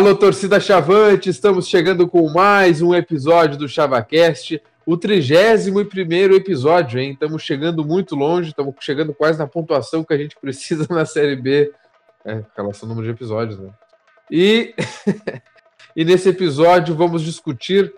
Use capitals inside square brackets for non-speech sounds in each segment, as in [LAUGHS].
Alô, torcida Chavante, estamos chegando com mais um episódio do ChavaCast, o 31 episódio, hein? Estamos chegando muito longe, estamos chegando quase na pontuação que a gente precisa na Série B. É, relação ao número de episódios, né? E, [LAUGHS] e nesse episódio vamos discutir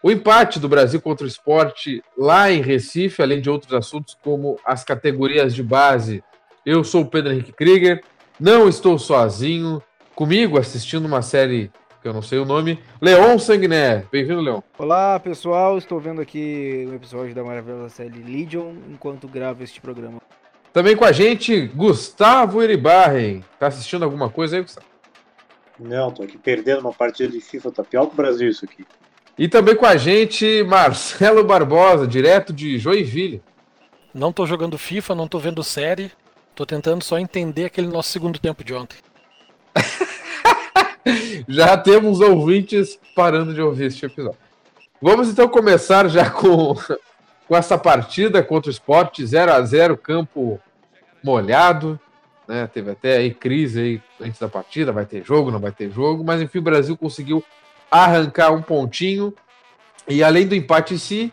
o empate do Brasil contra o esporte lá em Recife, além de outros assuntos como as categorias de base. Eu sou o Pedro Henrique Krieger, não estou sozinho, comigo assistindo uma série que eu não sei o nome, Leon Sanguiné. Bem-vindo, Leon. Olá, pessoal. Estou vendo aqui o episódio da maravilhosa série Legion enquanto gravo este programa. Também com a gente, Gustavo Iribarren. Tá assistindo alguma coisa aí, Gustavo? Não, tô aqui perdendo uma partida de FIFA, tá pior que o Brasil isso aqui. E também com a gente, Marcelo Barbosa, direto de Joinville. Não tô jogando FIFA, não tô vendo série, tô tentando só entender aquele nosso segundo tempo de ontem. [LAUGHS] já temos ouvintes parando de ouvir este episódio. Vamos então começar já com, com essa partida contra o esporte 0 a 0 campo molhado. Né? Teve até aí crise aí antes da partida, vai ter jogo, não vai ter jogo, mas enfim, o Brasil conseguiu arrancar um pontinho. E além do empate em si,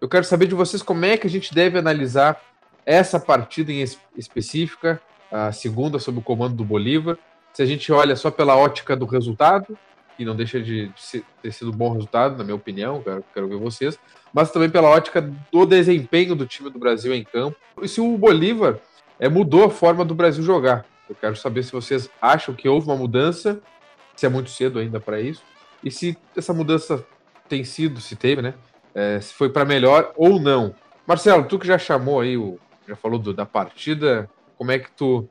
eu quero saber de vocês como é que a gente deve analisar essa partida em específica, a segunda sob o comando do Bolívar. Se a gente olha só pela ótica do resultado, que não deixa de, ter sido um bom resultado, na minha opinião, quero, quero ver vocês, mas também pela ótica do desempenho do time do Brasil em campo. E se o Bolívar é, mudou a forma do Brasil jogar. Eu quero saber se vocês acham que houve uma mudança, se é muito cedo ainda para isso, e se essa mudança tem sido, se teve, né? É, se foi para melhor ou não. Marcelo, tu que já chamou aí, o, já falou do, da partida, como é que tu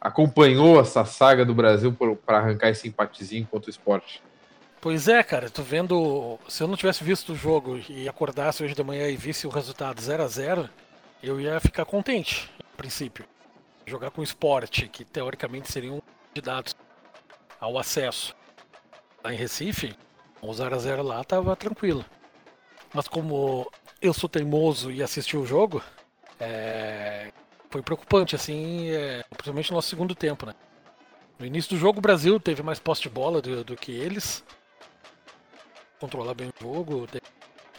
acompanhou essa saga do Brasil para arrancar esse empatezinho contra o esporte? Pois é, cara, tô vendo. Se eu não tivesse visto o jogo e acordasse hoje de manhã e visse o resultado 0 a 0 eu ia ficar contente, a princípio. Jogar com o esporte, que teoricamente seriam candidatos ao acesso lá em Recife, o 0x0 lá tava tranquilo. Mas como eu sou teimoso e assisti o jogo, é... foi preocupante, assim, é... principalmente no nosso segundo tempo, né? No início do jogo o Brasil teve mais posse de bola do, do que eles. Controlar bem o jogo.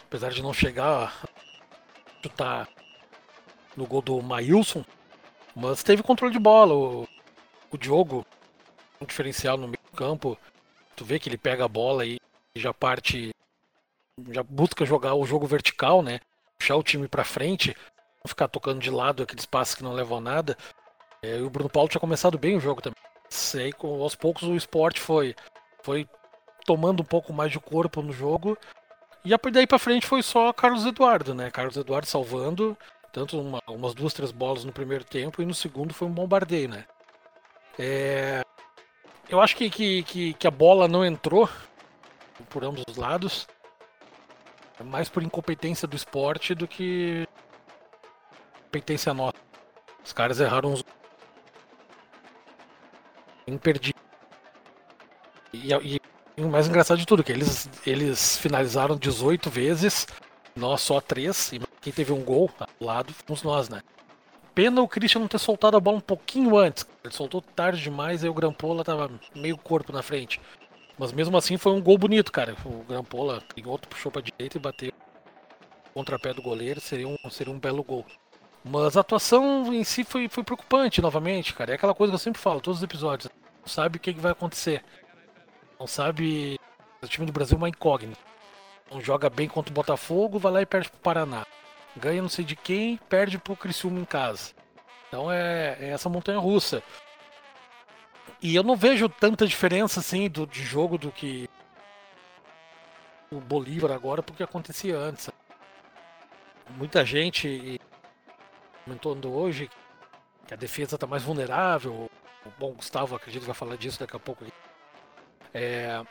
Apesar de não chegar a chutar no gol do Maílson. Mas teve controle de bola. O, o Diogo, um diferencial no meio do campo. Tu vê que ele pega a bola e já parte, já busca jogar o jogo vertical, né? Puxar o time para frente, ficar tocando de lado aqueles passes que não levam a nada. É, e o Bruno Paulo tinha começado bem o jogo também. Sei, aos poucos o esporte foi, foi tomando um pouco mais de corpo no jogo. E daí para frente foi só Carlos Eduardo, né? Carlos Eduardo salvando, tanto uma, umas duas, três bolas no primeiro tempo e no segundo foi um bombardeio, né? É, eu acho que, que, que, que a bola não entrou por ambos os lados. É mais por incompetência do esporte do que competência nossa. Os caras erraram uns. Imperdi. E, e, e, o mais engraçado de tudo, que eles, eles finalizaram 18 vezes, nós só 3, e quem teve um gol ao lado fomos nós, né? Pena o Christian não ter soltado a bola um pouquinho antes. Ele soltou tarde demais, aí o Grampola tava meio corpo na frente. Mas mesmo assim foi um gol bonito, cara. O Grampola em outro puxou pra direita e bateu contrapé do goleiro, seria um, seria um belo gol. Mas a atuação em si foi, foi preocupante novamente, cara. É aquela coisa que eu sempre falo, todos os episódios. Não sabe o que, que vai acontecer. Não sabe. O time do Brasil é uma incógnita. Não joga bem contra o Botafogo, vai lá e perde pro Paraná ganha não sei de quem, perde pro Criciúma em casa. Então é, é essa montanha russa. E eu não vejo tanta diferença assim do, de jogo do que o Bolívar agora porque acontecia antes. Muita gente comentou hoje que a defesa está mais vulnerável. O bom Gustavo acredito vai falar disso daqui a pouco. É,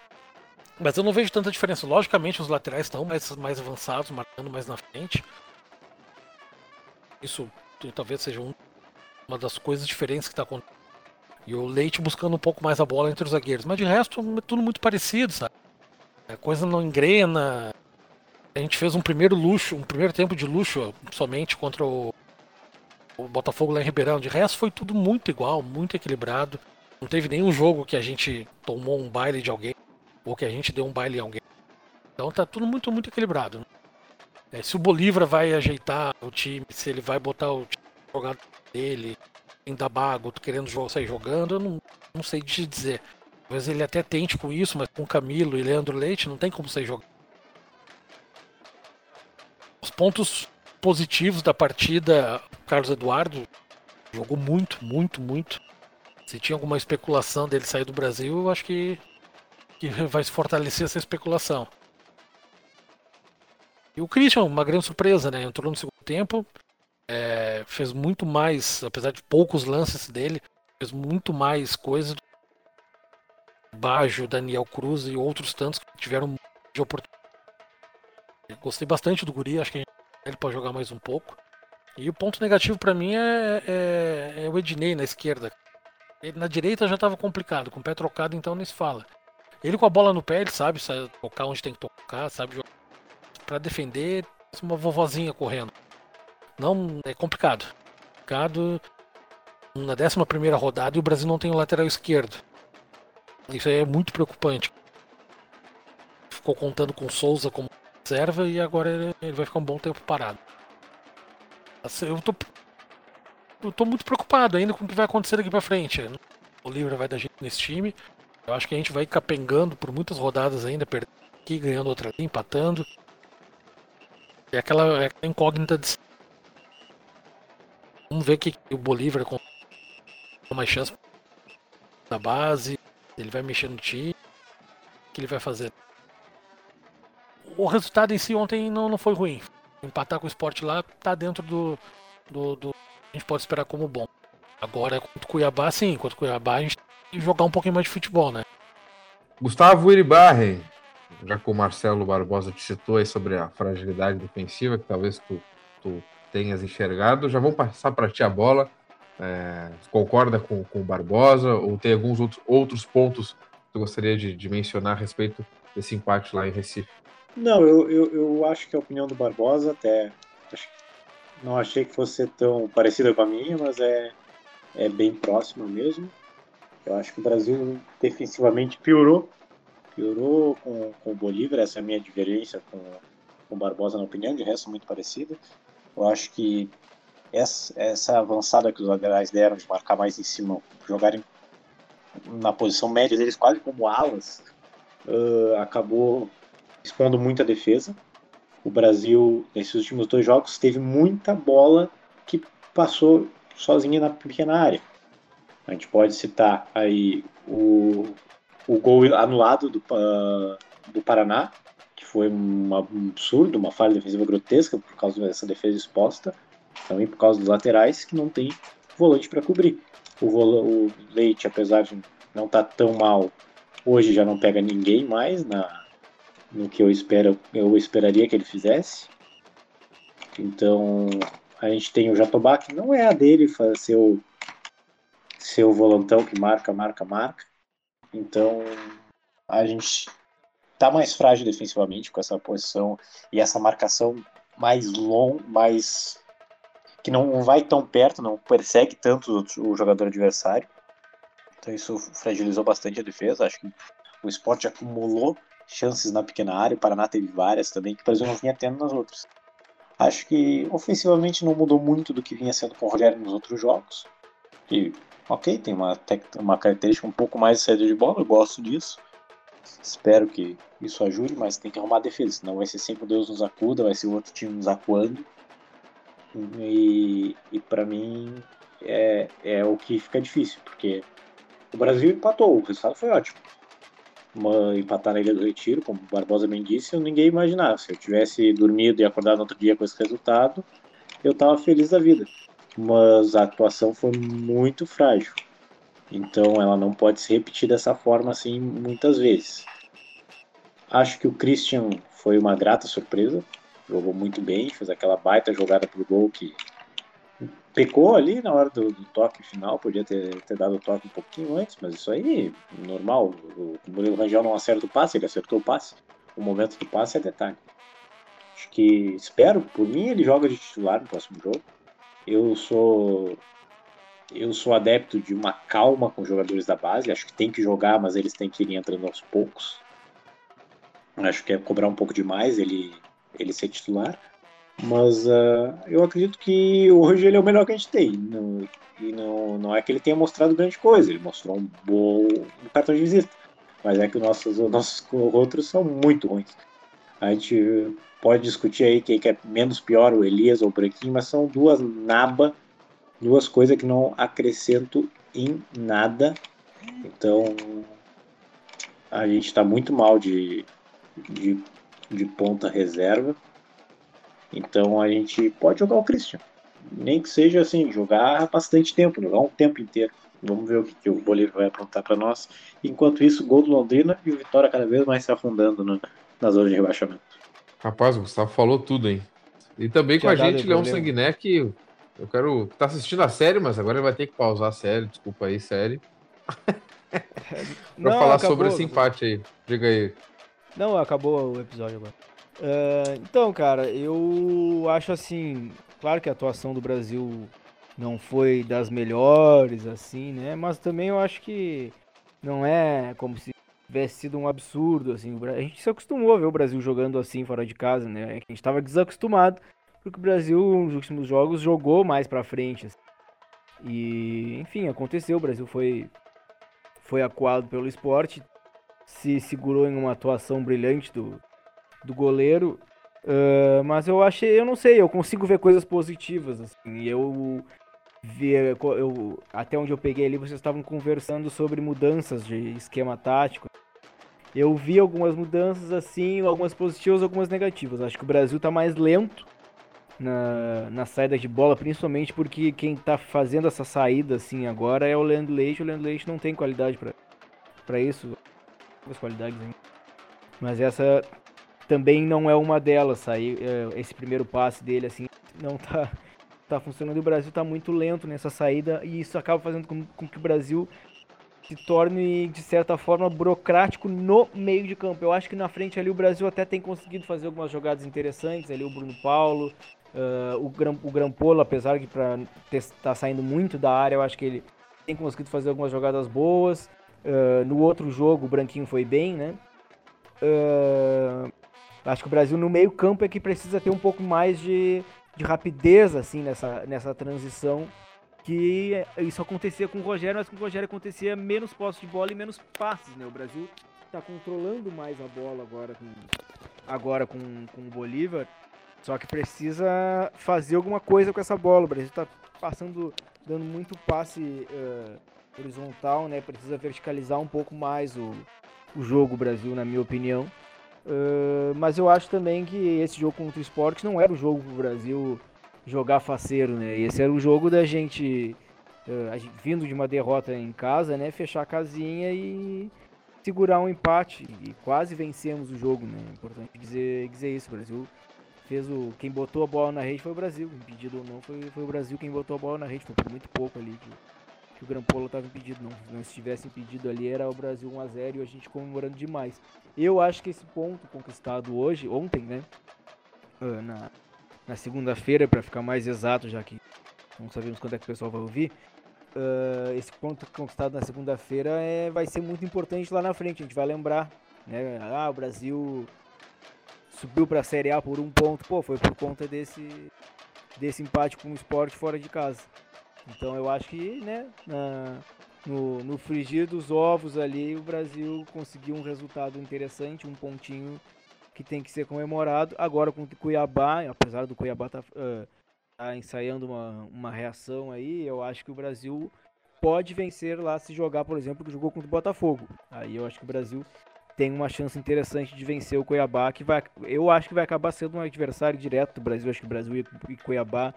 mas eu não vejo tanta diferença. Logicamente os laterais estão mais, mais avançados, marcando mais na frente. Isso talvez seja um, uma das coisas diferentes que está acontecendo. E o Leite buscando um pouco mais a bola entre os zagueiros. Mas de resto, é tudo muito parecido, sabe? A coisa não engrena. A gente fez um primeiro luxo, um primeiro tempo de luxo somente contra o, o Botafogo lá em Ribeirão. De resto, foi tudo muito igual, muito equilibrado. Não teve nenhum jogo que a gente tomou um baile de alguém ou que a gente deu um baile em alguém. Então tá tudo muito, muito equilibrado. É, se o Bolívar vai ajeitar o time, se ele vai botar o time jogado dele, ainda bago, querendo sair jogando, eu não, não sei te dizer. Talvez ele até tente com isso, mas com Camilo e Leandro Leite não tem como sair jogando. Os pontos positivos da partida, Carlos Eduardo jogou muito, muito, muito. Se tinha alguma especulação dele sair do Brasil, eu acho que, que vai se fortalecer essa especulação. E o Christian, uma grande surpresa, né? Entrou no segundo tempo, é, fez muito mais, apesar de poucos lances dele, fez muito mais coisas do Bajo, Daniel Cruz e outros tantos que tiveram de oportunidade. Gostei bastante do Guri, acho que ele pode jogar mais um pouco. E o ponto negativo para mim é, é, é, o Ednei na esquerda. Ele na direita já estava complicado, com o pé trocado, então nem se fala. Ele com a bola no pé, ele sabe, sabe tocar onde tem que tocar, sabe. Pra defender, uma vovozinha correndo. Não, é complicado. Complicado na 11 primeira rodada e o Brasil não tem o lateral esquerdo. Isso é muito preocupante. Ficou contando com Souza como reserva e agora ele vai ficar um bom tempo parado. Eu tô, eu tô muito preocupado ainda com o que vai acontecer daqui pra frente. O Livre vai dar jeito nesse time. Eu acho que a gente vai capengando por muitas rodadas ainda, perdendo aqui, ganhando outra ali, empatando. É aquela, é aquela incógnita de. Vamos ver que o Bolívar com mais chance da base. Ele vai mexer no time. O que ele vai fazer? O resultado em si ontem não, não foi ruim empatar com o esporte lá tá dentro do, do, do, A gente pode esperar como bom. Agora, contra o Cuiabá, sim, contra o Cuiabá a gente tem que jogar um pouquinho mais de futebol, né? Gustavo Iribarren, já que o Marcelo Barbosa te citou aí sobre a fragilidade defensiva, que talvez tu, tu tenhas enxergado, já vamos passar para ti a bola. É, concorda com, com o Barbosa ou tem alguns outros, outros pontos que tu gostaria de, de mencionar a respeito desse empate lá em Recife? Não, eu, eu, eu acho que a opinião do Barbosa até. Acho, não achei que fosse tão parecida com a minha, mas é, é bem próxima mesmo. Eu acho que o Brasil defensivamente piorou. Piorou com, com o Bolívar, essa é a minha com, com o Barbosa na opinião, de resto muito parecida. Eu acho que essa, essa avançada que os laterais deram de marcar mais em cima, jogarem na posição média deles quase como alas, uh, acabou expondo muita defesa. O Brasil, nesses últimos dois jogos, teve muita bola que passou sozinha na pequena área. A gente pode citar aí o, o gol anulado do, uh, do Paraná, que foi um absurdo, uma falha defensiva grotesca por causa dessa defesa exposta, também por causa dos laterais que não tem volante para cobrir. O, o Leite, apesar de não estar tá tão mal, hoje já não pega ninguém mais na, no que eu espero, eu esperaria que ele fizesse. Então a gente tem o Jatobá, que não é a dele ser o, ser o volantão que marca, marca, marca. Então a gente tá mais frágil defensivamente com essa posição e essa marcação mais longa, mais que não vai tão perto, não persegue tanto o jogador adversário. Então isso fragilizou bastante a defesa. Acho que o esporte acumulou chances na pequena área, o Paraná teve várias também, que o Brasil não vinha tendo nas outras. Acho que ofensivamente não mudou muito do que vinha sendo com o Rogério nos outros jogos. E, ok, tem uma, uma característica um pouco mais de saída de bola, eu gosto disso. Espero que isso ajude, mas tem que arrumar a defesa, senão vai ser sempre Deus nos acuda, vai ser o outro time nos acuando. E, e para mim é, é o que fica difícil, porque o Brasil empatou, o resultado foi ótimo uma, empatar na Ilha do Retiro, como o Barbosa bem disse, ninguém imaginava. Se eu tivesse dormido e acordado no outro dia com esse resultado, eu estava feliz da vida. Mas a atuação foi muito frágil. Então ela não pode se repetir dessa forma assim muitas vezes. Acho que o Christian foi uma grata surpresa. Jogou muito bem, fez aquela baita jogada pro gol que pecou ali na hora do, do, toque final, podia ter, ter dado o toque um pouquinho antes, mas isso aí, normal. O, o Murilo Rangel não acerta o passe, ele acertou o passe. O momento do passe é detalhe. Acho que, espero, por mim, ele joga de titular no próximo jogo. Eu sou. eu sou adepto de uma calma com os jogadores da base. Acho que tem que jogar, mas eles têm que ir entrando aos poucos. Acho que é cobrar um pouco demais ele, ele ser titular. Mas uh, eu acredito que hoje ele é o melhor que a gente tem. Não, e não, não é que ele tenha mostrado grande coisa. Ele mostrou um bom cartão de visita. Mas é que os nossos, os nossos outros são muito ruins. A gente pode discutir aí quem é menos pior, o Elias ou o Branquinho, mas são duas naba, duas coisas que não acrescento em nada. Então a gente está muito mal de, de, de ponta reserva. Então a gente pode jogar o Christian. Nem que seja assim, jogar bastante tempo, jogar um tempo inteiro. Vamos ver o que, que o Bolívar vai aprontar para nós. Enquanto isso, gol do Londrina e o Vitória cada vez mais se afundando no, na zona de rebaixamento. Rapaz, o Gustavo falou tudo, hein? E também com a gente, Leão Sanguiné, que eu quero. Tá assistindo a série, mas agora ele vai ter que pausar a série. Desculpa aí, série. [LAUGHS] pra Não, falar acabou, sobre esse empate aí. Diga aí. Não, acabou o episódio agora. Uh, então, cara, eu acho assim. Claro que a atuação do Brasil não foi das melhores, assim, né? Mas também eu acho que não é como se tivesse sido um absurdo, assim. A gente se acostumou a ver o Brasil jogando assim fora de casa, né? A gente estava desacostumado, porque o Brasil nos últimos jogos jogou mais para frente. Assim. E, enfim, aconteceu. O Brasil foi foi acuado pelo esporte, se segurou em uma atuação brilhante do, do goleiro. Uh, mas eu achei, eu não sei, eu consigo ver coisas positivas. Assim, eu ver eu, até onde eu peguei ali, vocês estavam conversando sobre mudanças de esquema tático. Eu vi algumas mudanças assim, algumas positivas, algumas negativas. Acho que o Brasil está mais lento na, na saída de bola, principalmente porque quem está fazendo essa saída assim agora é o Leandro Leite. O Leandro Leite não tem qualidade para isso, as qualidades ainda. Mas essa também não é uma delas. Sair é, esse primeiro passe dele assim não tá tá funcionando e o Brasil tá muito lento nessa saída e isso acaba fazendo com, com que o Brasil se torne, de certa forma, burocrático no meio de campo. Eu acho que na frente ali o Brasil até tem conseguido fazer algumas jogadas interessantes, ali o Bruno Paulo, uh, o, o Grampolo, apesar de estar tá saindo muito da área, eu acho que ele tem conseguido fazer algumas jogadas boas. Uh, no outro jogo o Branquinho foi bem, né? Uh, acho que o Brasil no meio campo é que precisa ter um pouco mais de de rapidez assim nessa, nessa transição que isso acontecia com o Rogério, mas com o Rogério acontecia menos posse de bola e menos passes, né? O Brasil está controlando mais a bola agora com, agora com, com o Bolívar, só que precisa fazer alguma coisa com essa bola. O Brasil está passando, dando muito passe uh, horizontal, né? Precisa verticalizar um pouco mais o, o jogo, Brasil, na minha opinião. Uh, mas eu acho também que esse jogo contra o esporte não era o jogo pro Brasil jogar faceiro, né? Esse era o jogo da gente, uh, gente, vindo de uma derrota em casa, né? Fechar a casinha e segurar um empate. E quase vencemos o jogo, né? Importante dizer, dizer isso. O Brasil fez o. Quem botou a bola na rede foi o Brasil. Impedido ou não, foi, foi o Brasil quem botou a bola na rede. Foi por muito pouco ali que, que o Grampola estava impedido. Não, não estivesse impedido ali, era o Brasil 1x0 e a gente comemorando demais. Eu acho que esse ponto conquistado hoje, ontem, né? Ah, na, na segunda-feira, para ficar mais exato, já que não sabemos quando é que o pessoal vai ouvir. Uh, esse ponto conquistado na segunda-feira é, vai ser muito importante lá na frente. A gente vai lembrar, né? Ah, o Brasil subiu para a Série A por um ponto. Pô, foi por conta desse, desse empate com o esporte fora de casa. Então eu acho que, né, na, no, no frigir dos ovos ali, o Brasil conseguiu um resultado interessante, um pontinho que tem que ser comemorado. Agora com o Cuiabá, apesar do Cuiabá estar tá, uh, tá ensaiando uma, uma reação aí, eu acho que o Brasil pode vencer lá se jogar, por exemplo, que jogou contra o Botafogo. Aí eu acho que o Brasil tem uma chance interessante de vencer o Cuiabá, que vai, eu acho que vai acabar sendo um adversário direto do Brasil. Acho que o Brasil e Cuiabá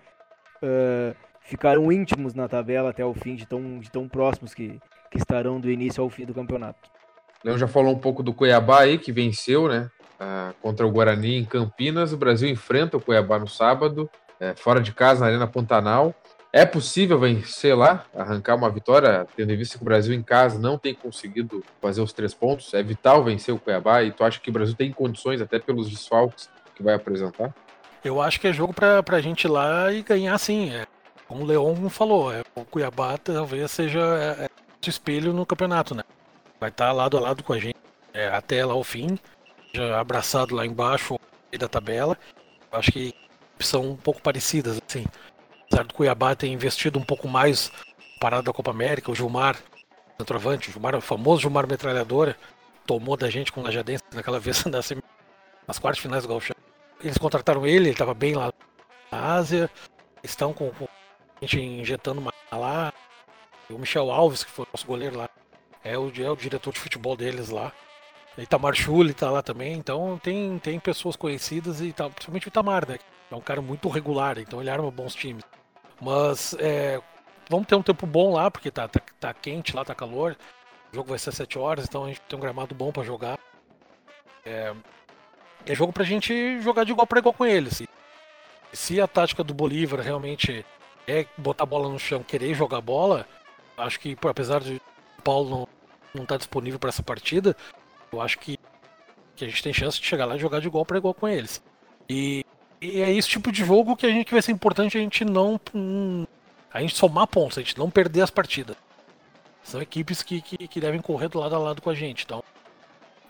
uh, ficaram íntimos na tabela até o fim, de tão, de tão próximos que, que estarão do início ao fim do campeonato. Leão já falou um pouco do Cuiabá aí, que venceu, né? Uh, contra o Guarani em Campinas. O Brasil enfrenta o Cuiabá no sábado, é, fora de casa, na Arena Pantanal. É possível vencer lá, arrancar uma vitória, tendo em vista que o Brasil em casa não tem conseguido fazer os três pontos. É vital vencer o Cuiabá e tu acha que o Brasil tem condições, até pelos desfalques que vai apresentar? Eu acho que é jogo para a gente ir lá e ganhar sim. É como o Leon falou, é, o Cuiabá talvez seja é, é, espelho no campeonato, né? Vai estar tá lado a lado com a gente é, até lá o fim, já abraçado lá embaixo da tabela. Acho que são um pouco parecidas, assim. Apesar do Cuiabá ter investido um pouco mais parado da Copa América, o Gilmar, centroavante, o Gilmar, o famoso Gilmar Metralhadora, tomou da gente com o Lajadense naquela [LAUGHS] vez nas quartas finais do Gauchão. Eles contrataram ele, ele estava bem lá na Ásia, estão com, com gente injetando uma lá. E o Michel Alves, que foi nosso goleiro lá, é o, é o diretor de futebol deles lá. Itamar Schulli tá lá também, então tem, tem pessoas conhecidas e tal, principalmente o Itamar, né? É um cara muito regular, então ele arma bons times. Mas é, vamos ter um tempo bom lá, porque tá, tá, tá quente lá, tá calor. O jogo vai ser 7 horas, então a gente tem um gramado bom para jogar. É, é jogo pra gente jogar de igual para igual com eles. Se, se a tática do Bolívar realmente é botar a bola no chão, querer jogar bola, acho que apesar de o Paulo não, não estar tá disponível para essa partida, eu acho que, que a gente tem chance de chegar lá e jogar de igual para igual com eles. E, e, é esse tipo de jogo que a gente que vai ser importante a gente não a gente somar pontos, a gente não perder as partidas. São equipes que, que, que devem correr do lado a lado com a gente. Então,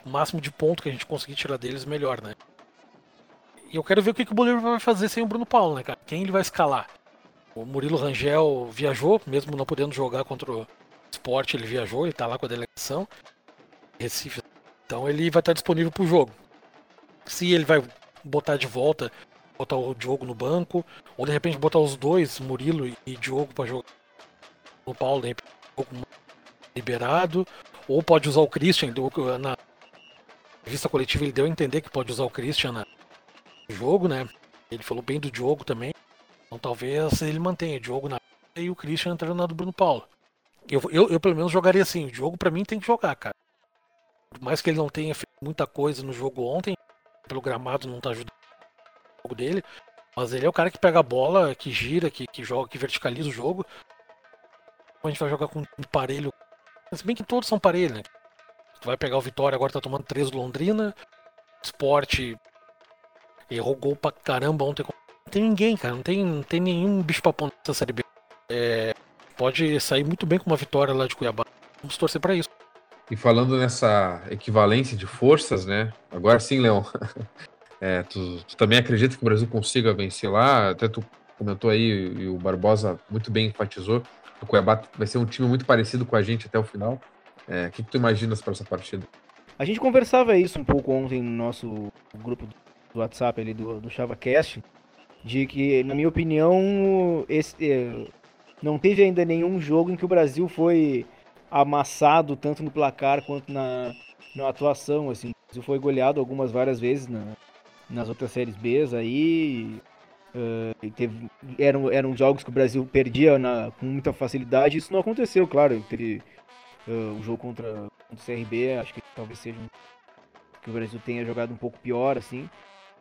o máximo de ponto que a gente conseguir tirar deles, melhor, né? E eu quero ver o que, que o Bolívar vai fazer sem o Bruno Paulo, né, cara? Quem ele vai escalar? O Murilo Rangel viajou, mesmo não podendo jogar contra o Sport, ele viajou, ele tá lá com a delegação. Recife então ele vai estar disponível para o jogo. Se ele vai botar de volta, botar o Diogo no banco, ou de repente botar os dois, Murilo e Diogo, para jogar o Paulo, de repente, liberado, ou pode usar o Christian, na vista coletiva ele deu a entender que pode usar o Christian no jogo, né? Ele falou bem do Diogo também. Então talvez ele mantenha o Diogo na e o Christian entrando na do Bruno Paulo. Eu, eu, eu pelo menos jogaria assim, o Diogo para mim tem que jogar, cara. Por mais que ele não tenha feito muita coisa no jogo ontem, pelo gramado não tá ajudando o jogo dele, mas ele é o cara que pega a bola, que gira, que, que joga, que verticaliza o jogo. A gente vai jogar com um parelho. Se bem que todos são parelho, né? Tu vai pegar o Vitória, agora tá tomando 3 do Londrina. Esporte errou gol pra caramba ontem. Tem ninguém, cara. Não tem, não tem nenhum bicho papão nessa Série B. É, pode sair muito bem com uma vitória lá de Cuiabá. Vamos torcer para isso. E falando nessa equivalência de forças, né? Agora sim, Leão. [LAUGHS] É, tu, tu, também acredita que o Brasil consiga vencer lá? Até tu comentou aí, e o Barbosa muito bem enfatizou, o Cuiabá vai ser um time muito parecido com a gente até o final. É, o que, que tu imaginas para essa partida? A gente conversava isso um pouco ontem no nosso grupo do WhatsApp ali do, do ChavaCast, de que, na minha opinião, esse, é, não teve ainda nenhum jogo em que o Brasil foi amassado tanto no placar quanto na, na atuação, assim. O Brasil foi goleado algumas várias vezes na, nas outras séries B aí. Uh, teve, eram, eram jogos que o Brasil perdia na, com muita facilidade. Isso não aconteceu, claro. Teve uh, o jogo contra, contra o CRB, acho que talvez seja um, que o Brasil tenha jogado um pouco pior, assim.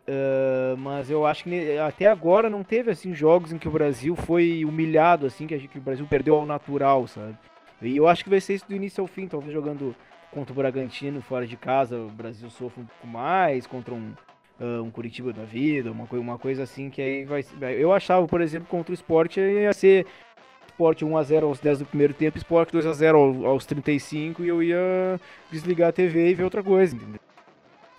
Uh, mas eu acho que até agora não teve assim jogos em que o Brasil foi humilhado, assim, que, gente, que o Brasil perdeu ao natural, sabe? E eu acho que vai ser isso do início ao fim, talvez jogando contra o Bragantino fora de casa, o Brasil sofre um pouco mais, contra um, uh, um Curitiba da vida, uma, coisa, uma coisa assim que aí vai. Eu achava, por exemplo, contra o esporte ia ser esporte 1x0 aos 10 do primeiro tempo, esporte 2x0 aos 35 e eu ia desligar a TV e ver outra coisa, entendeu?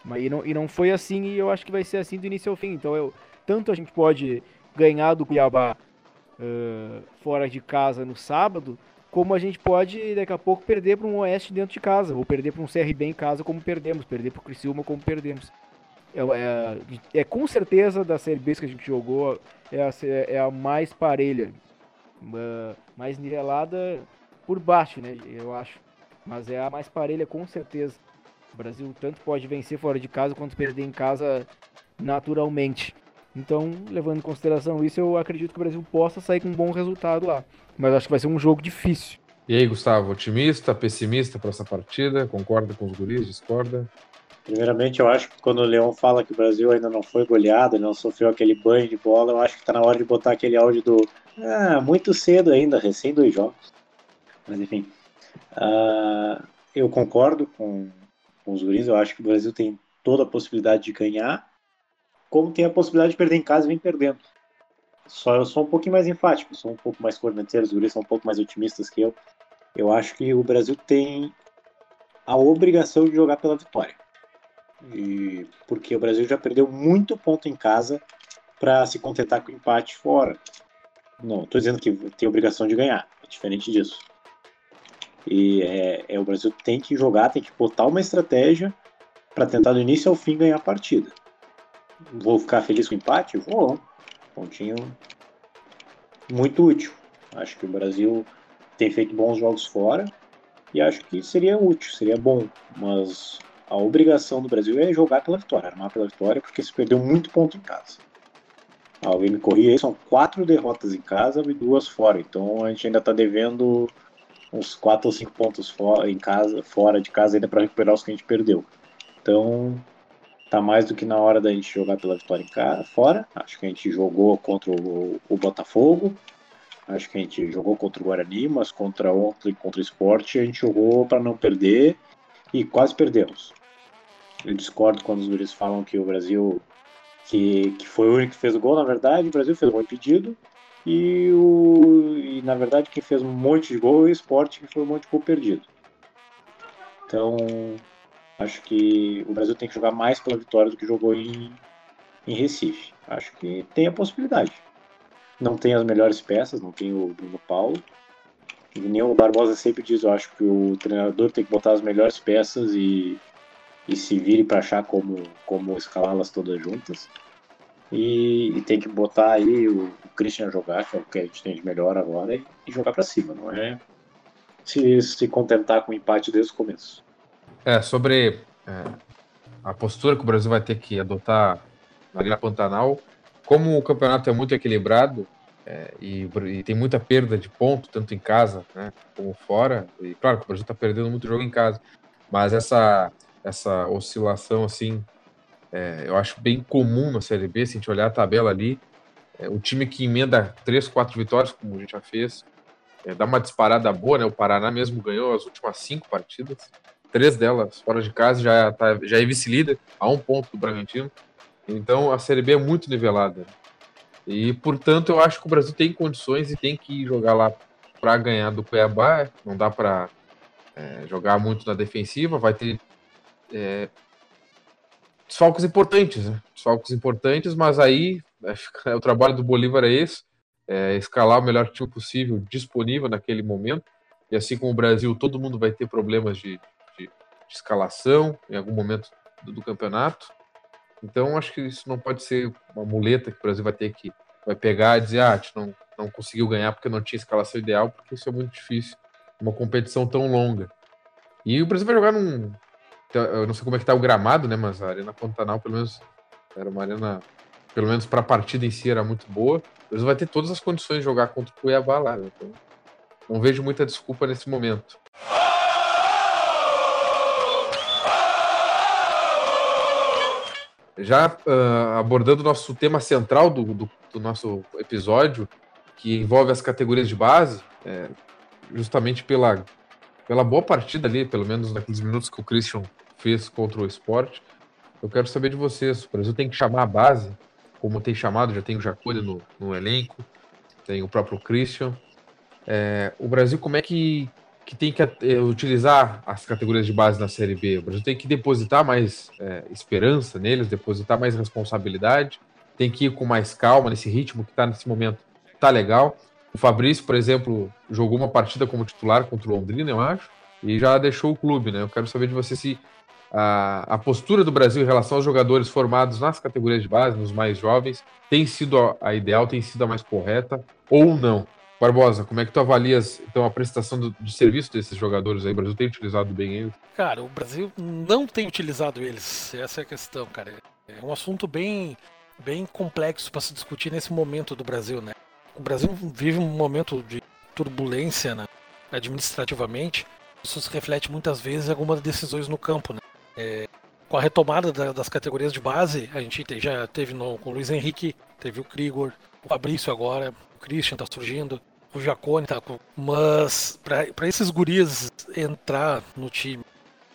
Mas e não, e não foi assim e eu acho que vai ser assim do início ao fim. Então eu, tanto a gente pode ganhar do Cuiabá uh, fora de casa no sábado, como a gente pode daqui a pouco perder para um Oeste dentro de casa, ou perder para um CRB em casa como perdemos, perder para o Criciúma como perdemos. É, é, é, com certeza das Série B que a gente jogou, é a, é a mais parelha, mais nivelada por baixo, né, eu acho. Mas é a mais parelha com certeza. O Brasil tanto pode vencer fora de casa quanto perder em casa naturalmente. Então, levando em consideração isso, eu acredito que o Brasil possa sair com um bom resultado lá. Mas acho que vai ser um jogo difícil. E aí, Gustavo, otimista, pessimista para essa partida? Concorda com os guris? Discorda? Primeiramente, eu acho que quando o Leão fala que o Brasil ainda não foi goleado, não sofreu aquele banho de bola, eu acho que está na hora de botar aquele áudio do ah, muito cedo ainda, recém dois jogos. Mas enfim, uh, eu concordo com, com os guris, eu acho que o Brasil tem toda a possibilidade de ganhar, como tem a possibilidade de perder em casa e vem perdendo. Só eu sou um pouquinho mais enfático, sou um pouco mais corneteiro, os guris são um pouco mais otimistas que eu. Eu acho que o Brasil tem a obrigação de jogar pela vitória. E porque o Brasil já perdeu muito ponto em casa para se contentar com empate fora. Não, estou dizendo que tem obrigação de ganhar, é diferente disso. E é, é, o Brasil tem que jogar, tem que botar uma estratégia para tentar do início ao fim ganhar a partida. Vou ficar feliz com o empate? Vou. Pontinho muito útil. Acho que o Brasil tem feito bons jogos fora e acho que seria útil, seria bom. Mas a obrigação do Brasil é jogar pela vitória, armar pela vitória, porque se perdeu muito ponto em casa. Alguém me corria aí, são quatro derrotas em casa e duas fora. Então a gente ainda está devendo uns quatro ou cinco pontos fora, em casa, fora de casa ainda para recuperar os que a gente perdeu. Então tá mais do que na hora da gente jogar pela vitória em casa, fora. Acho que a gente jogou contra o, o Botafogo, acho que a gente jogou contra o Guarani, mas contra ontem, contra o Esporte, a gente jogou para não perder e quase perdemos. Eu discordo quando os guris falam que o Brasil que, que foi o único que fez o gol, na verdade, o Brasil fez um gol impedido, e, o, e na verdade quem fez um monte de gol é o esporte, que foi um monte de gol perdido. Então, acho que o Brasil tem que jogar mais pela vitória do que jogou em, em Recife. Acho que tem a possibilidade. Não tem as melhores peças, não tem o Bruno Paulo. E nem o Barbosa sempre diz, eu acho que o treinador tem que botar as melhores peças e e se vire para achar como, como escalá-las todas juntas. E, e, tem que botar aí o, o Christian jogar, que é o que a gente tem de melhor agora, e, e jogar para cima, não é se, se contentar com o empate desde o começo. É, sobre é, a postura que o Brasil vai ter que adotar na Liga Pantanal, como o campeonato é muito equilibrado é, e, e, tem muita perda de ponto, tanto em casa né, como fora, e claro que o Brasil está perdendo muito jogo em casa, mas essa essa oscilação assim, é, eu acho bem comum na Série B, se a gente olhar a tabela ali, é, o time que emenda três, quatro vitórias, como a gente já fez, é, dá uma disparada boa, né? O Paraná mesmo ganhou as últimas cinco partidas, três delas fora de casa, já, tá, já é vice-líder, a um ponto do Bragantino. Então a Série B é muito nivelada. E, portanto, eu acho que o Brasil tem condições e tem que jogar lá para ganhar do Cuiabá. Não dá para é, jogar muito na defensiva, vai ter é, desfalques importantes, né? Desfalques importantes, mas aí é, [LAUGHS] o trabalho do Bolívar é esse, é escalar o melhor time possível disponível naquele momento. E assim como o Brasil, todo mundo vai ter problemas de, de, de escalação em algum momento do, do, campeonato. Então acho que isso não pode ser uma muleta que o Brasil vai ter que vai pegar e dizer, ah, a gente não, não conseguiu ganhar porque não tinha escalação ideal, porque isso é muito difícil, uma competição tão longa. E o Brasil vai jogar num, eu não sei como é que tá o gramado, né? Mas a Arena Pantanal, pelo menos, era uma arena, pelo menos para a partida em si, era muito boa. Eles vai ter todas as condições de jogar contra o Cuiabá lá. Né? Então, não vejo muita desculpa nesse momento. Já uh, abordando o nosso tema central do, do, do, nosso episódio, que envolve as categorias de base, é, justamente pela, pela boa partida ali, pelo menos naqueles minutos que o Christian fez contra o esporte. Eu quero saber de vocês. O Brasil tem que chamar a base, como tem chamado, já tem o Jacone no, no elenco, tem o próprio Christian. É, o Brasil, como é que, que tem que é, utilizar as categorias de base na Série B? O Brasil tem que depositar mais é, esperança neles, depositar mais responsabilidade, tem que ir com mais calma nesse ritmo que está nesse momento. Tá legal. O Fabrício, por exemplo, jogou uma partida como titular contra o Londrina, eu acho, e já deixou o clube, né? Eu quero saber de você se a, a postura do Brasil em relação aos jogadores formados nas categorias de base, nos mais jovens, tem sido a, a ideal, tem sido a mais correta ou não? Barbosa, como é que tu avalias então a prestação do, de serviço desses jogadores aí? O Brasil tem utilizado bem eles? Cara, o Brasil não tem utilizado eles. Essa é a questão, cara. É um assunto bem, bem complexo para se discutir nesse momento do Brasil, né? O Brasil vive um momento de turbulência né, administrativamente. Isso se reflete muitas vezes em algumas decisões no campo, né? É, com a retomada da, das categorias de base, a gente já teve no, com o Luiz Henrique, teve o Krigor, o Fabrício agora, o Christian tá surgindo, o Jacone tá com. Mas para esses guris entrar no time,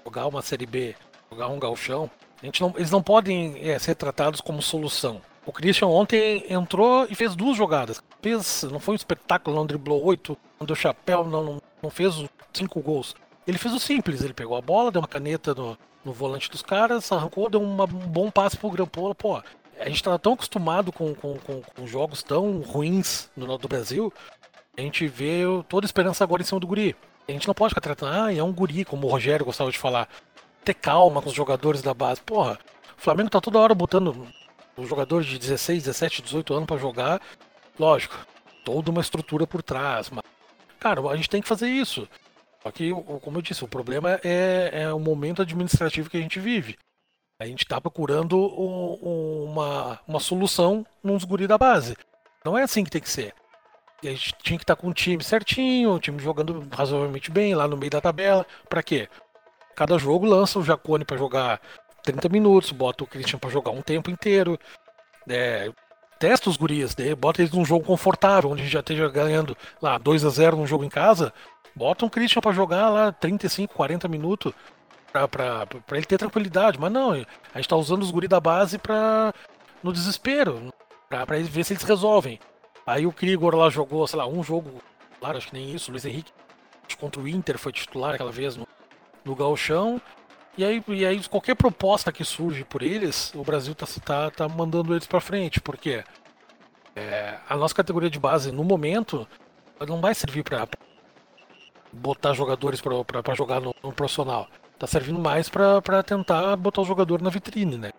jogar uma Série B, jogar um galchão, a gente não, eles não podem é, ser tratados como solução. O Christian ontem entrou e fez duas jogadas. Fez, não foi um espetáculo, não driblou oito, não deu chapéu, não, não, fez cinco gols. Ele fez o simples, ele pegou a bola, deu uma caneta no, no volante dos caras, arrancou, deu uma, um bom passe pro Grampola. Pô, a gente tá tão acostumado com, com, com, com jogos tão ruins no do Brasil, a gente vê toda a esperança agora em cima do guri. A gente não pode ficar tratando, ah, é um guri, como o Rogério gostava de falar. Ter calma com os jogadores da base. Porra, o Flamengo tá toda hora botando os jogadores de 16, 17, 18 anos para jogar. Lógico, toda uma estrutura por trás. Mas, cara, a gente tem que fazer isso. Só que, como eu disse, o problema é, é o momento administrativo que a gente vive. A gente está procurando uma, uma solução nos guri da base. Não é assim que tem que ser. A gente tinha que estar com o time certinho, o time jogando razoavelmente bem lá no meio da tabela. Para quê? Cada jogo lança o Jacone para jogar 30 minutos, bota o Christian para jogar um tempo inteiro. É, testa os gurias, né? bota eles num jogo confortável, onde a gente já esteja ganhando lá 2 a 0 num jogo em casa. Bota um Christian para jogar lá 35, 40 minutos para ele ter tranquilidade. Mas não, a gente tá usando os guris da base para no desespero, para ver se eles resolvem. Aí o Krigor lá jogou, sei lá, um jogo, claro, acho que nem isso, Luiz Henrique contra o Inter foi titular aquela vez no, no Galchão. E aí, e aí qualquer proposta que surge por eles, o Brasil tá, tá, tá mandando eles para frente, porque é, a nossa categoria de base no momento não vai servir para botar jogadores para jogar no, no, profissional. Tá servindo mais para tentar botar o jogador na vitrine, né?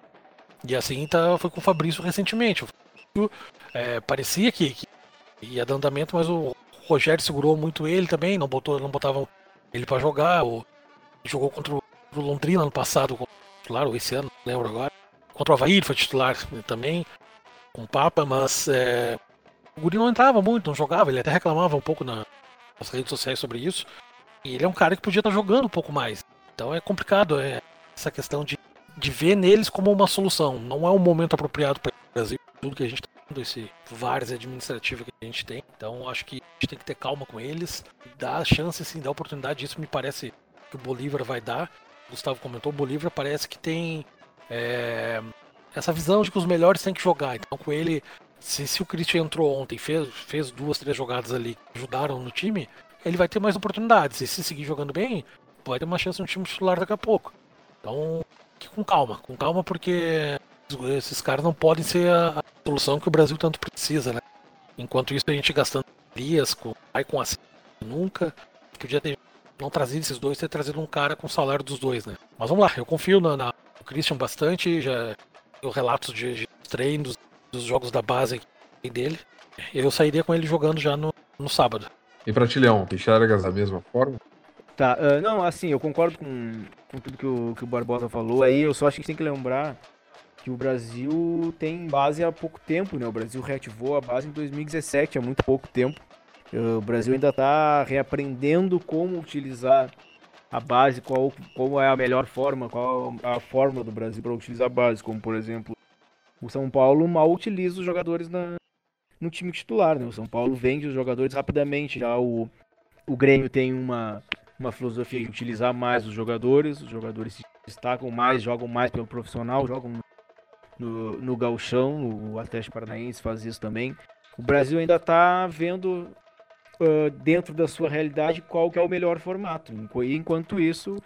E assim tá, foi com o Fabrício recentemente. É, parecia que, que, ia dando andamento, mas o Rogério segurou muito ele também, não botou, não botava ele para jogar. O, jogou contra o Londrina ano passado, claro, esse ano, não lembro agora. Contra o Havaí ele foi titular também, com o Papa, mas é, o Guri não entrava muito, não jogava, ele até reclamava um pouco na, nas redes sociais sobre isso. E ele é um cara que podia estar jogando um pouco mais. Então é complicado é, essa questão de, de ver neles como uma solução. Não é um momento apropriado para o Brasil tudo que a gente está vendo, esse vários administrativo que a gente tem. Então acho que a gente tem que ter calma com eles, dar a chance, sim, dar a oportunidade. Isso me parece que o Bolívar vai dar. O Gustavo comentou, o Bolívar parece que tem é, essa visão de que os melhores têm que jogar. Então com ele, se, se o Christian entrou ontem, fez, fez duas, três jogadas ali que ajudaram no time, ele vai ter mais oportunidades. E se seguir jogando bem, vai ter uma chance no time titular daqui a pouco. Então, com calma, com calma porque esses caras não podem ser a, solução que o Brasil tanto precisa, né? Enquanto isso a gente gastando dias com vai com assim nunca podia ter não trazido esses dois, ter trazido um cara com o salário dos dois, né? Mas vamos lá, eu confio na, na no Christian bastante, já eu relatos de, de treinos dos jogos da base dele. Eu sairia com ele jogando já no, no sábado. E pra Tilhão, enxergas da mesma forma? Tá, uh, não, assim, eu concordo com, com tudo que o, que o Barbosa falou aí, eu só acho que a gente tem que lembrar que o Brasil tem base há pouco tempo, né? O Brasil reativou a base em 2017, há muito pouco tempo. O Brasil ainda está reaprendendo como utilizar a base, qual, qual é a melhor forma, qual a forma do Brasil para utilizar a base, como por exemplo, o São Paulo mal utiliza os jogadores na, no time titular, né? O São Paulo vende os jogadores rapidamente, já o, o Grêmio tem uma, uma filosofia de utilizar mais os jogadores, os jogadores se destacam mais, jogam mais pelo profissional, jogam no, no Galchão, o Atlético Paranaense faz isso também. O Brasil ainda está vendo uh, dentro da sua realidade qual que é o melhor formato. Enquanto isso,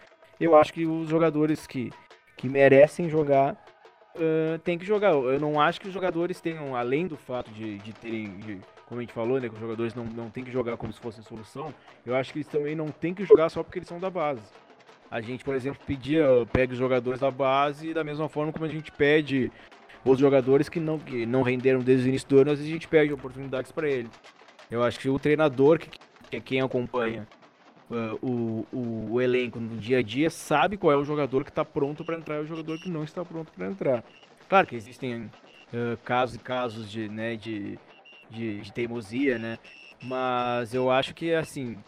eu acho que os jogadores que, que merecem jogar uh, têm que jogar. Eu não acho que os jogadores tenham, além do fato de, de terem, de, como a gente falou, né, que os jogadores não, não têm que jogar como se fosse solução, eu acho que eles também não têm que jogar só porque eles são da base. A gente, por exemplo, pedia, pega os jogadores da base da mesma forma como a gente pede os jogadores que não, que não renderam desde o início do ano, às vezes a gente pede oportunidades para eles. Eu acho que o treinador, que, que é quem acompanha uh, o, o, o, elenco no dia a dia, sabe qual é o jogador que está pronto para entrar e o jogador que não está pronto para entrar. Claro que existem uh, casos e casos de, né, de, de, de teimosia, né? Mas eu acho que, assim,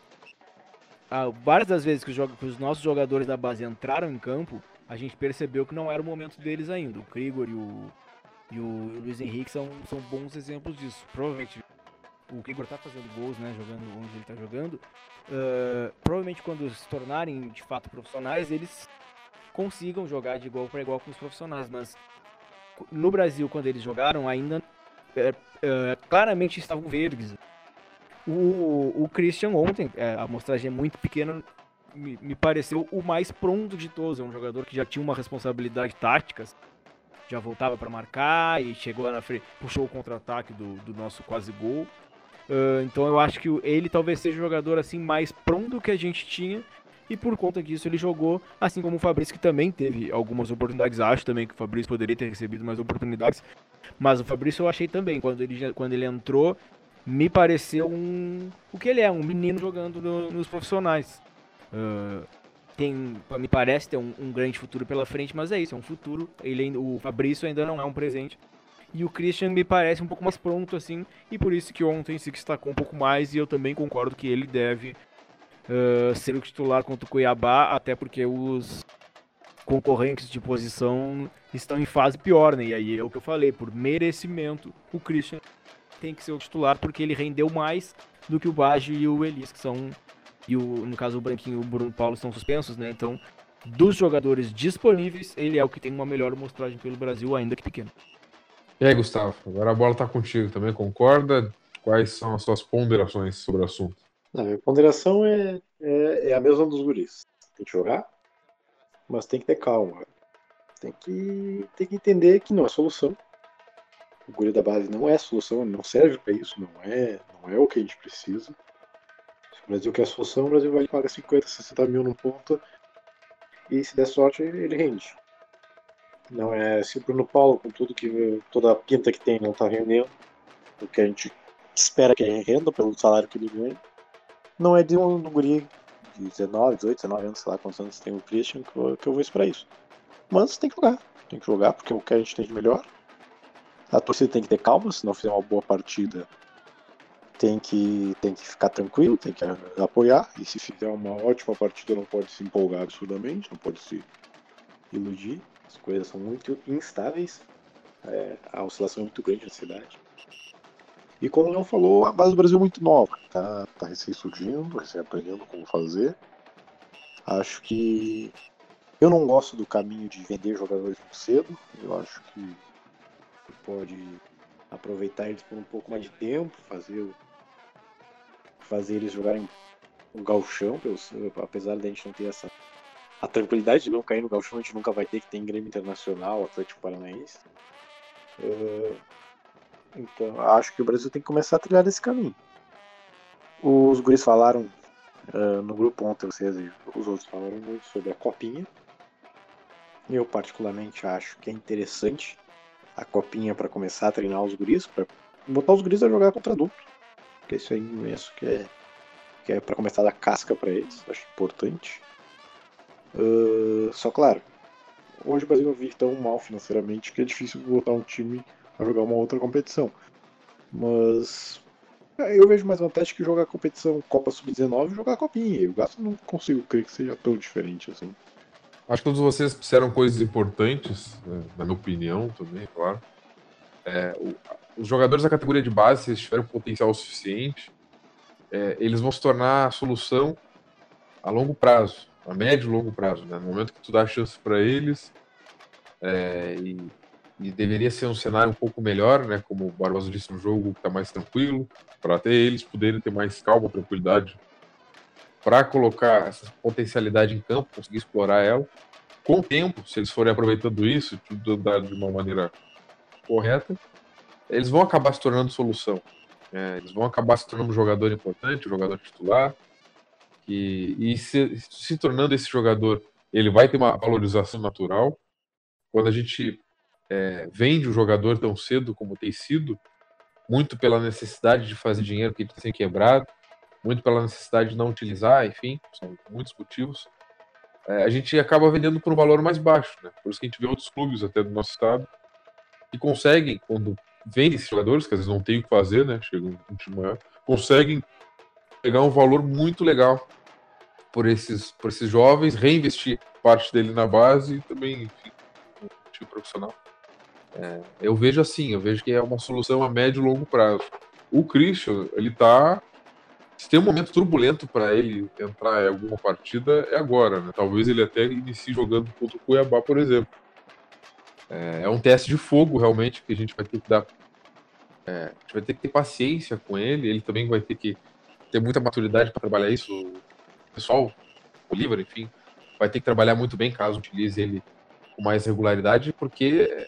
várias das vezes que os, que os, nossos jogadores da base entraram em campo, a gente percebeu que não era o momento deles ainda. O Krigor e o, e o Luiz Henrique são, são bons exemplos disso. Provavelmente o Krigor tá fazendo gols, né, jogando onde ele tá jogando. Uh, provavelmente quando se tornarem de fato profissionais, eles consigam jogar de igual para igual com os profissionais, mas no Brasil, quando eles jogaram, ainda é, claramente estavam verdes. O, o Christian ontem, é, a amostragem é muito pequena, me, me, pareceu o mais pronto de todos. É um jogador que já tinha uma responsabilidade tática, já voltava para marcar e chegou na frente, puxou o contra-ataque do, do nosso quase gol. Uh, então eu acho que ele talvez seja o jogador assim mais pronto que a gente tinha e por conta disso ele jogou, assim como o Fabrício que também teve algumas oportunidades. Acho também que o Fabrício poderia ter recebido mais oportunidades, mas o Fabrício eu achei também quando ele quando ele entrou me pareceu um o que ele é um menino jogando no, nos profissionais. Uh, tem, me parece ter um, um, grande futuro pela frente, mas é isso, é um futuro. Ele, o Fabrício ainda não é um presente. E o Christian me parece um pouco mais pronto assim, e por isso que ontem se destacou um pouco mais. E eu também concordo que ele deve uh, ser o titular contra o Cuiabá, até porque os concorrentes de posição estão em fase pior, né? E aí é o que eu falei, por merecimento, o Christian tem que ser o titular porque ele rendeu mais do que o Baggio e o Elis, que são e o, no caso o Branquinho e o Bruno Paulo estão suspensos, né? Então, dos jogadores disponíveis, ele é o que tem uma melhor mostragem pelo Brasil, ainda que pequeno. E aí, Gustavo, agora a bola está contigo também, concorda? Quais são as suas ponderações sobre o assunto? A minha ponderação é, é, é, a mesma dos guris. Tem que jogar, mas tem que ter calma. Tem que, tem que entender que não é solução. O guri da base não é solução, não serve para isso, não é, não é o que a gente precisa. Se o Brasil quer solução, o Brasil vai pagar 50, 60 mil no ponto e se der sorte ele rende. Não é se o Bruno Paulo, com tudo que toda a pinta que tem, não está rendendo, o que a gente espera que ele renda pelo salário que ele ganha não é de um, um guri de 19, 18, 19 anos, sei lá quantos anos tem o Christian, que eu, que eu vou esperar isso. Mas tem que jogar, tem que jogar porque o que a gente tem de melhor. A torcida tem que ter calma, se não fizer uma boa partida, tem que, tem que ficar tranquilo, tem que apoiar. E se fizer uma ótima partida, não pode se empolgar absurdamente, não pode se iludir. As coisas são muito instáveis, é, a oscilação é muito grande na cidade. E como o Leão falou, a base do Brasil é muito nova, tá, tá recém surgindo, recém aprendendo como fazer. Acho que eu não gosto do caminho de vender jogadores muito cedo. Eu acho que pode aproveitar eles por um pouco mais de tempo, fazer, fazer eles jogarem o galchão, apesar de a gente não ter essa a tranquilidade de não cair no galchão, a gente nunca vai ter que ter em Grêmio Internacional, Atlético Paranaense. Uh, então, acho que o Brasil tem que começar a trilhar esse caminho. Os guris falaram uh, no grupo ontem, vocês e os outros falaram muito sobre a copinha. Eu, particularmente, acho que é interessante a copinha para começar a treinar os guris, para botar os guris a jogar contra adulto. Porque isso aí imenso que é, que é para começar a dar casca para eles, acho importante. Uh, só claro, hoje o Brasil vive tão mal financeiramente que é difícil botar um time a jogar uma outra competição. Mas é, eu vejo mais vantagem que jogar competição Copa Sub-19 e jogar a Copinha. Eu não consigo crer que seja tão diferente assim. Acho que todos vocês disseram coisas importantes, né, na minha opinião também, claro. É, o, os jogadores da categoria de base, se eles tiverem potencial suficiente, é, eles vão se tornar a solução a longo prazo, a médio e longo prazo. Né? No momento que tu dá chance para eles, é, e e deveria ser um cenário um pouco melhor, né? Como o Barbosa disse, um jogo que está mais tranquilo, para até eles poderem ter mais calma, tranquilidade, para colocar essa potencialidade em campo, conseguir explorar ela. Com o tempo, se eles forem aproveitando isso, tudo andar de uma maneira correta, eles vão acabar se tornando solução. É, eles vão acabar se tornando um jogador importante, um jogador titular, e, e se, se tornando esse jogador, ele vai ter uma valorização natural. Quando a gente é, vende o jogador tão cedo como tem sido, muito pela necessidade de fazer dinheiro que ele tem quebrado, muito pela necessidade de não utilizar, enfim, são muitos motivos. É, a gente acaba vendendo por um valor mais baixo, né? Por isso que a gente vê outros clubes até do nosso estado que conseguem, quando vendem esses jogadores, que às vezes não tem o que fazer, né? Chega um time maior, conseguem pegar um valor muito legal por esses, por esses jovens, reinvestir parte dele na base e também, enfim, no time profissional. É, eu vejo assim, eu vejo que é uma solução a médio e longo prazo. O Christian, ele tá. Se tem um momento turbulento para ele entrar em alguma partida, é agora, né? Talvez ele até inicie jogando contra o Cuiabá, por exemplo. É, é um teste de fogo, realmente, que a gente vai ter que dar. É, a gente vai ter que ter paciência com ele, ele também vai ter que ter muita maturidade para trabalhar isso. O pessoal, o Oliver, enfim, vai ter que trabalhar muito bem caso utilize ele com mais regularidade, porque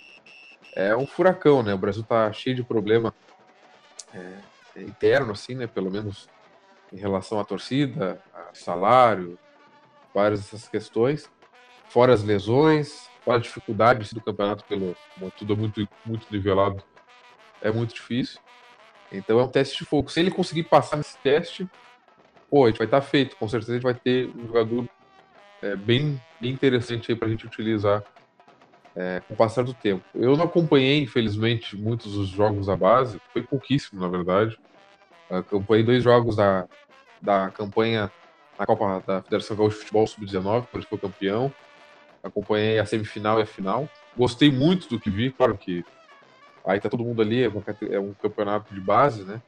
é um furacão, né? O Brasil está cheio de problema é, interno, assim, né? Pelo menos em relação à torcida, a salário, várias dessas questões, fora as lesões, fora a dificuldade do campeonato pelo tudo é muito muito nivelado, é muito difícil. Então é um teste de fogo. Se ele conseguir passar nesse teste, pô, a gente vai estar tá feito. Com certeza a gente vai ter um jogador é, bem, bem interessante aí para a gente utilizar é, com o passar do tempo. Eu não acompanhei, infelizmente, muitos dos jogos da base, foi pouquíssimo, na verdade. Acompanhei dois jogos da, da campanha na Copa da Federação Gaúcha de Futebol Sub-19, quando foi campeão. Acompanhei a semifinal e a final. Gostei muito do que vi, claro que aí tá todo mundo ali, é, é um campeonato de base, né?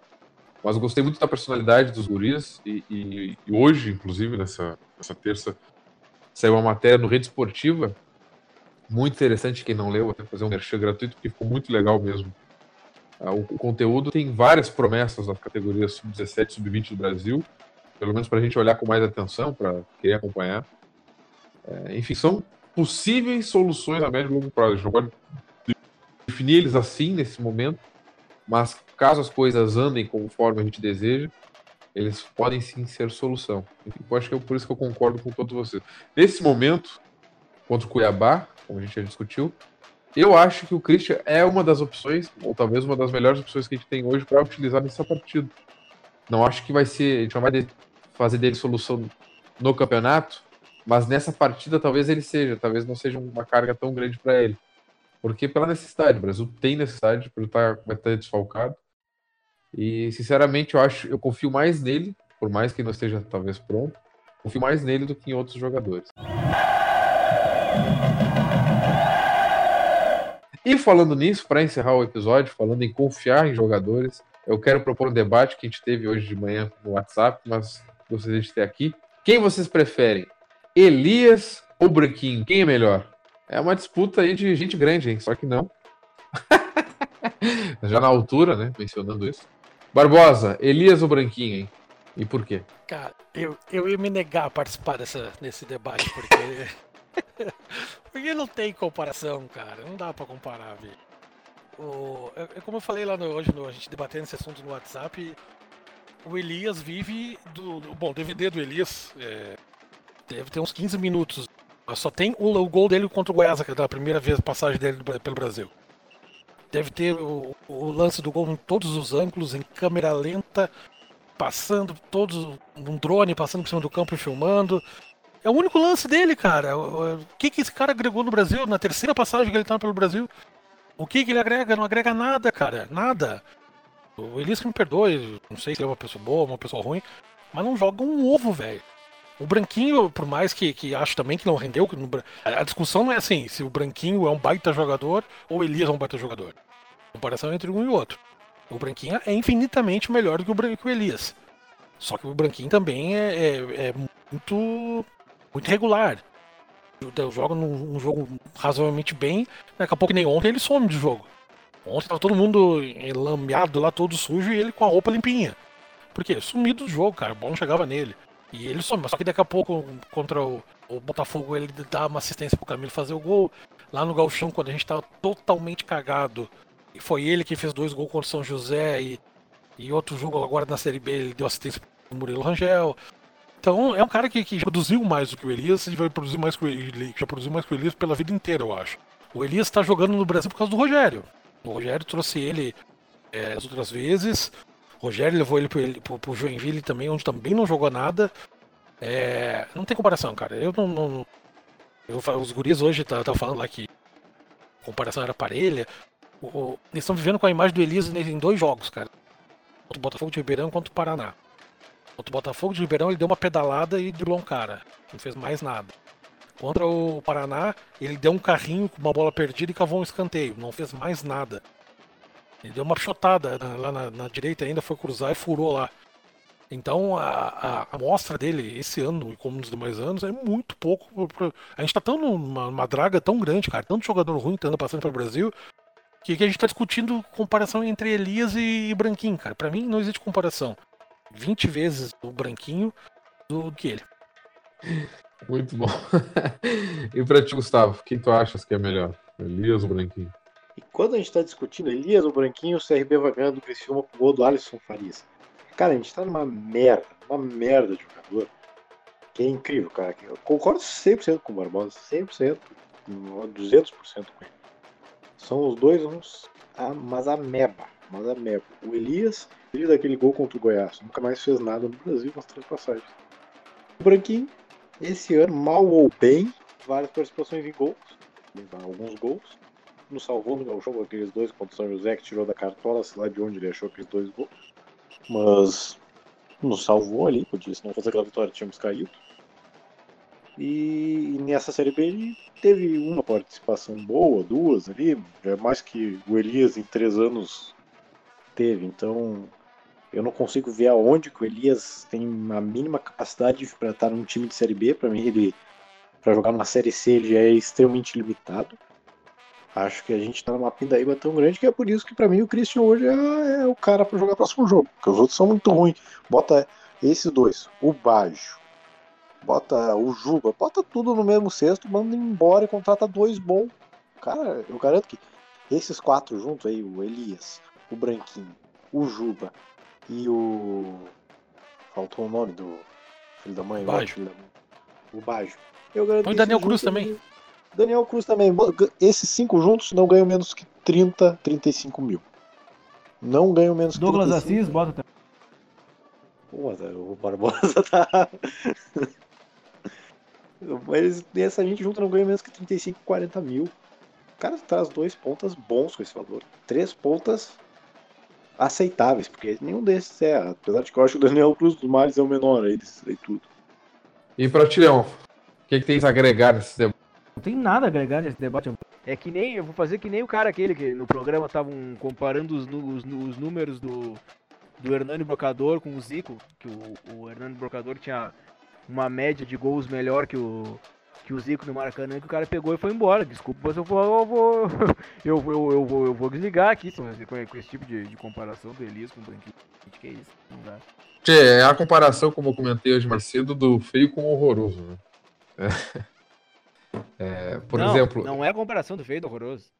Mas gostei muito da personalidade dos guris e, e, e hoje, inclusive, nessa, nessa terça, saiu uma matéria no Rede Esportiva, muito interessante, quem não leu, até fazer um merchan gratuito, porque ficou muito legal mesmo. Ah, o, o conteúdo tem várias promessas das categorias sub-17 sub-20 do Brasil, pelo menos para a gente olhar com mais atenção, para querer acompanhar. É, enfim, são possíveis soluções a médio e longo prazo. A gente não pode definir eles assim nesse momento, mas caso as coisas andem conforme a gente deseja, eles podem sim ser solução. Eu acho que é por isso que eu concordo com todos vocês. Nesse momento, contra o Cuiabá, como a gente já discutiu, eu acho que o Christian é uma das opções, ou talvez uma das melhores opções que a gente tem hoje para utilizar nessa partida. Não acho que vai ser, a gente não vai fazer dele solução no campeonato, mas nessa partida talvez ele seja, talvez não seja uma carga tão grande para ele. Porque pela necessidade, o Brasil tem necessidade, por estar, vai estar desfalcado. E sinceramente eu acho, eu confio mais nele, por mais que não esteja talvez pronto, confio mais nele do que em outros jogadores. E falando nisso, para encerrar o episódio, falando em confiar em jogadores, eu quero propor um debate que a gente teve hoje de manhã no WhatsApp, mas gostaria de ter aqui. Quem vocês preferem? Elias ou Branquinho? Quem é melhor? É uma disputa aí de gente grande, hein? Só que não. [LAUGHS] Já na altura, né? Mencionando isso. Barbosa, Elias ou Branquinho, hein? E por quê? Cara, eu, eu ia me negar a participar dessa, desse debate, porque. [LAUGHS] porque não tem comparação, cara. Não dá pra comparar, velho. O, é, é, como eu falei lá no, hoje, no, a gente debatendo esse assunto no WhatsApp. O Elias vive do. do bom, o DVD do Elias é, deve ter uns 15 minutos. Só tem o, o gol dele contra o Goiás, que é da primeira vez passagem dele pelo Brasil. Deve ter o, o, lance do gol em todos os ângulos, em câmera lenta, passando todos. um drone passando por cima do campo e filmando. É o único lance dele, cara. O que, que esse cara agregou no Brasil? Na terceira passagem que ele tá pelo Brasil? O que, que ele agrega? Não agrega nada, cara. Nada. O Elias que me perdoe, não sei se ele é uma pessoa boa, uma pessoa ruim, mas não joga um ovo, velho. O Branquinho, por mais que, que acho também que não rendeu, a discussão não é assim, se o Branquinho é um baita jogador ou o Elias é um baita jogador. A comparação entre um e outro. O Branquinho é infinitamente melhor do que o, que o Elias. Só que o Branquinho também é, é, é muito, muito regular. Joga num, jogo razoavelmente bem, daqui a pouco nem ontem ele some de jogo. Ontem tava todo mundo enlameado lá, todo sujo, e ele com a roupa limpinha. Por quê? Sumido do jogo, cara. O bom chegava nele. E ele some, só que daqui a pouco, contra o, o Botafogo, ele dá uma assistência pro Camilo fazer o gol. Lá no Galchão, quando a gente tava totalmente cagado, e foi ele que fez dois gols contra o São José, e, e outro jogo agora na Série B, ele deu assistência pro Murilo Rangel. Então é um cara que, que já produziu mais do que o Elias e vai produzir mais que o Elias, já produziu mais que o Elias pela vida inteira, eu acho. O Elias está jogando no Brasil por causa do Rogério. O Rogério trouxe ele é, as outras vezes. O Rogério levou ele pro, pro Joinville também, onde também não jogou nada. É, não tem comparação, cara. Eu não. não eu, os guris hoje tá, tá falando lá que a comparação era parelha. O, o, eles estão vivendo com a imagem do Elias em dois jogos, cara. Contra o Botafogo de Ribeirão contra o Paraná. Contra o Botafogo de Ribeirão ele deu uma pedalada e driblou um cara. Não fez mais nada. Contra o Paraná, ele deu um carrinho com uma bola perdida e cavou um escanteio. Não fez mais nada. Ele deu uma chotada lá na, na direita ainda, foi cruzar e furou lá. Então a, amostra dele esse ano, como nos demais anos, é muito pouco. A gente tá tão numa, numa draga tão grande, cara, tanto jogador ruim tá passando pelo Brasil, que, que a gente tá discutindo comparação entre Elias e, e Branquinho, cara. Pra mim não existe comparação. 20 vezes o Branquinho do que ele. Muito bom. [LAUGHS] e pra ti, Gustavo, quem tu achas que é melhor? Elias ou Branquinho? E quando a gente tá discutindo Elias ou Branquinho, o CRB vai ganhando o com o gol do Alisson Farias. Cara, a gente tá numa merda, uma merda de jogador. Que é incrível, cara. Eu concordo 100% com o Barbosa, 100%, 200% com ele. São os dois uns. Ah, mas a meba, mas a meba. O Elias, ele daquele gol contra o Goiás, nunca mais fez nada no Brasil nas três passagens. O Branquinho, esse ano, mal ou bem, várias participações em gols, alguns gols. Nos salvou no jogo aqueles dois contra o São José, que tirou da cartola, sei lá de onde ele achou aqueles dois gols mas nos salvou ali, porque se não fosse aquela vitória tínhamos caído. E, e nessa Série B ele teve uma participação boa, duas ali, é mais que o Elias em três anos teve, então eu não consigo ver aonde que o Elias tem a mínima capacidade para estar num time de Série B, para mim ele para jogar numa Série C ele já é extremamente limitado. Acho que a gente tá numa pindaíba tão grande que é por isso que para mim o Christian hoje é, é o cara para jogar o próximo jogo. Porque os outros são muito ruins. Bota esses dois, o Bajo, bota o Juba, bota tudo no mesmo cesto, manda embora e contrata dois bons. Cara, eu garanto que esses quatro juntos aí, o Elias, o Branquinho, o Juba e o. Faltou o nome do filho da mãe, mãe. O Bajo. Eu garanto Põe que Daniel Cruz também. Daniel Cruz também. Esses cinco juntos não ganham menos que 30, 35 mil. Não ganham menos que Douglas 35 Assis, bota também. Pô, o Barbosa tá. [LAUGHS] Mas essa gente junto não ganha menos que 35, 40 mil. O cara traz dois pontas bons com esse valor. Três pontas aceitáveis, porque nenhum desses é. Apesar de que eu acho que o Daniel Cruz dos Mares é o menor aí desses aí tudo. E pra ti, Leão, o que, que tens a agregar nesse debate? Não tem nada a agregar nesse debate. É que nem, eu vou fazer que nem o cara aquele que no programa estavam comparando os, os, os números do, do Hernani Brocador com o Zico, que o, o Hernani Brocador tinha uma média de gols melhor que o, que o Zico no Maracanã, que o cara pegou e foi embora. Desculpa, mas eu vou, eu vou, [LAUGHS] eu, vou- eu, vou, eu vou desligar aqui com esse, com esse tipo de, de comparação do Elias com o Branquinho. Que é isso? Não dá. Tchê, é a comparação, como eu comentei hoje mais cedo, do feio com o horroroso. Né? É. É, por Não, exemplo, Não é a comparação do feio do horroroso.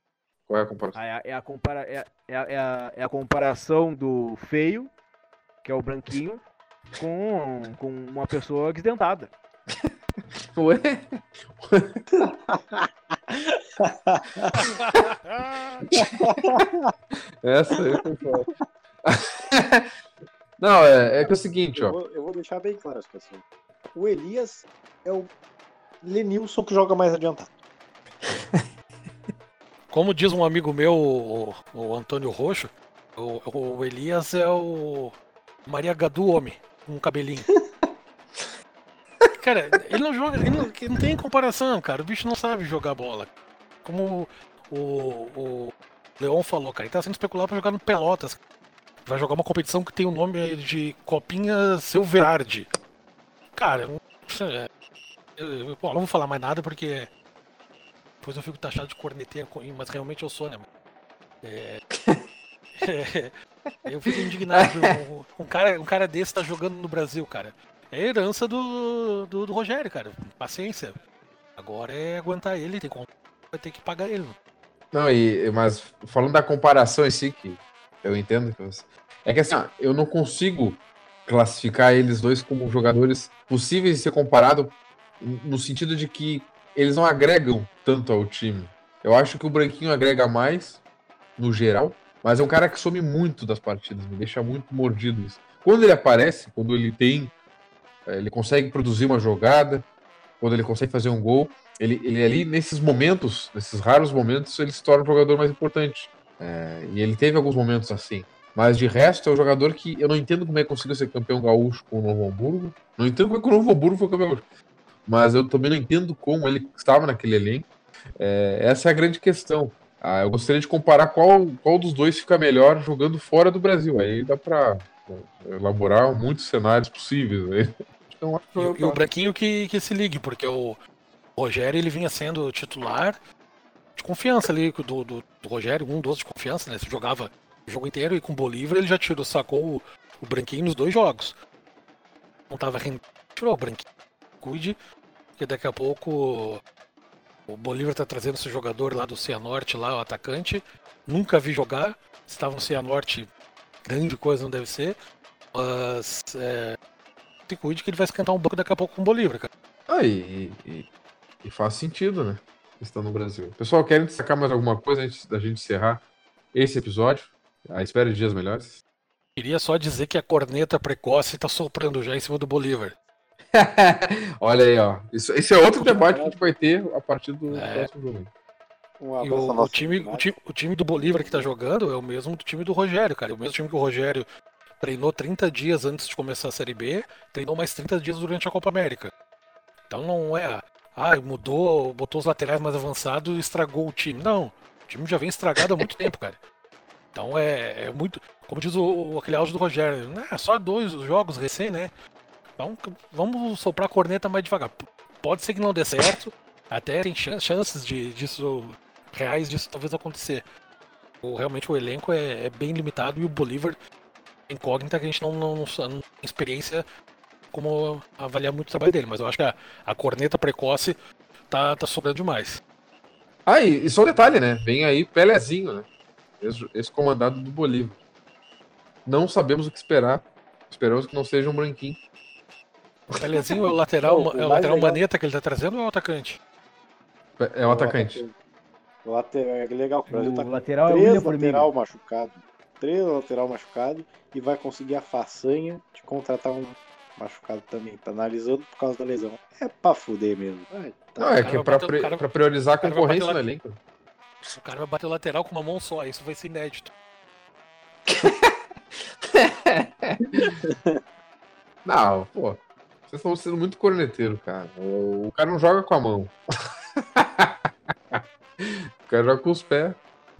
qual é a comparação? Ah, É a, é a, compara, é, a- é, a, é, a, é a comparação do feio, que é o branquinho, com, com uma pessoa desdentada. [LAUGHS] Ué? [LAUGHS] Essa aí foi foda. [LAUGHS] Não, é, é que é o seguinte, Eu ó. vou, eu vou deixar bem claro a situação. O Elias é o Lenilson que joga mais adiantado. [LAUGHS] Como diz um amigo meu, o, o Antônio Roxo, o, o Elias é o Maria Gadu homem, com um cabelinho. [LAUGHS] cara, ele não joga, ele não, não tem comparação, cara. O bicho não sabe jogar bola. Como o, o Leon falou, cara, ele tá sendo especulado pra jogar no Pelotas. Vai jogar uma competição que tem o nome de Copinha Silverardi. Cara, não- é, eu, bom, não vou falar mais nada porque depois eu fico taxado de corneteiro, mas realmente eu sou, né? É, [LAUGHS] é, eu fico indignado. Um, cara, um cara desse tá jogando no Brasil, cara. É herança do, do, do Rogério, cara. Paciência. Agora é aguentar ele, tem vai ter que pagar ele. Não, e, mas falando da comparação em si, que eu entendo que você. É que assim, eu não consigo classificar eles dois como jogadores possíveis de ser comparado no sentido de que eles não agregam tanto ao time. Eu acho que o Branquinho agrega mais, no geral, mas é um cara que some muito das partidas, me deixa muito mordido isso. Quando ele aparece, quando ele tem. eh, Ele consegue produzir uma jogada, quando ele consegue fazer um gol, ele, ele ali, nesses momentos, nesses raros momentos, ele se torna um jogador mais importante. É, e ele teve alguns momentos assim. Mas de resto, é um jogador que eu não entendo como é que conseguiu ser campeão gaúcho com o Novo Hamburgo. Não entendo como é que o Novo Hamburgo foi campeão gaúcho. Mas eu também não entendo como ele estava naquele elenco. É, essa é a grande questão. Ah, eu gostaria de comparar qual, qual dos dois fica melhor jogando fora do Brasil. Aí dá pra, elaborar muitos cenários possíveis. Né? Então, e, e o Branquinho que, que se ligue, porque o Rogério ele vinha sendo titular de confiança ali do, do, do Rogério, um dos de confiança, né? Se jogava o jogo inteiro e com o Bolívar ele já tirou, sacou o, o Branquinho nos dois jogos. Não tava rendendo, tirou o Branquinho. Cuide, que daqui a pouco o Bolívar tá trazendo esse jogador lá do Cianorte, lá, o atacante. Nunca vi jogar. Estava no Cianorte, grande coisa não deve ser. Mas é, se cuide que ele vai esquentar um banco daqui a pouco com o Bolívar, cara. Ah, e, e, e faz sentido, né? Estão no Brasil. Pessoal, querem destacar mais alguma coisa antes da gente encerrar esse episódio? À espera de dias melhores? Queria só dizer que a corneta precoce tá soprando já em cima do Bolívar. [LAUGHS] Olha aí, ó. Isso, esse é outro debate que a gente vai ter a partir do é. próximo jogo. e o, o, time, o, time, o time do Bolívar que tá jogando é o mesmo do time do Rogério, cara. É o mesmo time que o Rogério treinou 30 dias antes de começar a Série B, treinou mais 30 dias durante a Copa América. Então não é, ah, mudou, botou os laterais mais avançados e estragou o time. Não, o time já vem estragado há muito tempo, cara. Então é, é muito, como diz o, aquele áudio do Rogério, né, só dois jogos recém, né? Então vamos soprar a corneta mais devagar. Pode ser que não dê certo, [LAUGHS] até tem chances de, disso, reais disso talvez acontecer. O, realmente o elenco é, é bem limitado e o Bolívar incógnita que a gente não, não, não, tem experiência como avaliar muito o trabalho dele, mas eu acho que a, a corneta precoce tá, tá sobrando demais. Ah, e, e só um detalhe, né? Vem aí Pelezinho, né? Ex-comandado do Bolívar. Não sabemos o que esperar. Esperamos que não seja um branquinho. O [LAUGHS] Pelezinho é o lateral, é o lateral maneta que ele tá trazendo ou é o atacante? É o atacante. O lateral é legal. O, tá lateral três é o lateral machucado três lateral machucado e vai conseguir a façanha de contratar um machucado também. Tá analisando por causa da lesão. É pra fuder mesmo. Ai, tá. Não, é que é pra, bater, cara, pra priorizar a concorrência no elenco. O cara vai bater o lateral com uma mão só, isso vai ser inédito. [LAUGHS] não, pô. Vocês estão sendo muito corneteiro, cara. O, o cara não joga com a mão. [LAUGHS] o cara joga com os pés.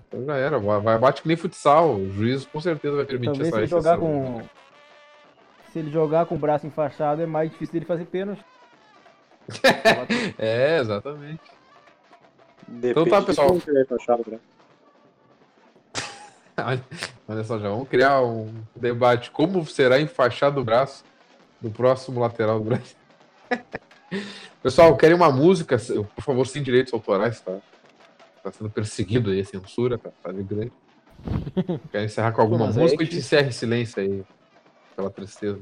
Então já era, vai, bate que nem futsal. O juiz com certeza vai permitir Talvez essa se ele jogar com Se ele jogar com o braço enfaixado, é mais difícil dele fazer pênalti. [LAUGHS] é, exatamente. Depende então tá, pessoal. Né? [LAUGHS] Olha só, já vamos criar um debate. Como será enfaixado o braço do próximo lateral do Brasil? [LAUGHS] Pessoal, querem uma música? Por favor, sem direitos autorais, tá? tá sendo perseguido aí, censura, tá, tá grande. [LAUGHS] Quer encerrar com alguma Pô, música é ou a gente encerra em silêncio aí? Pela tristeza.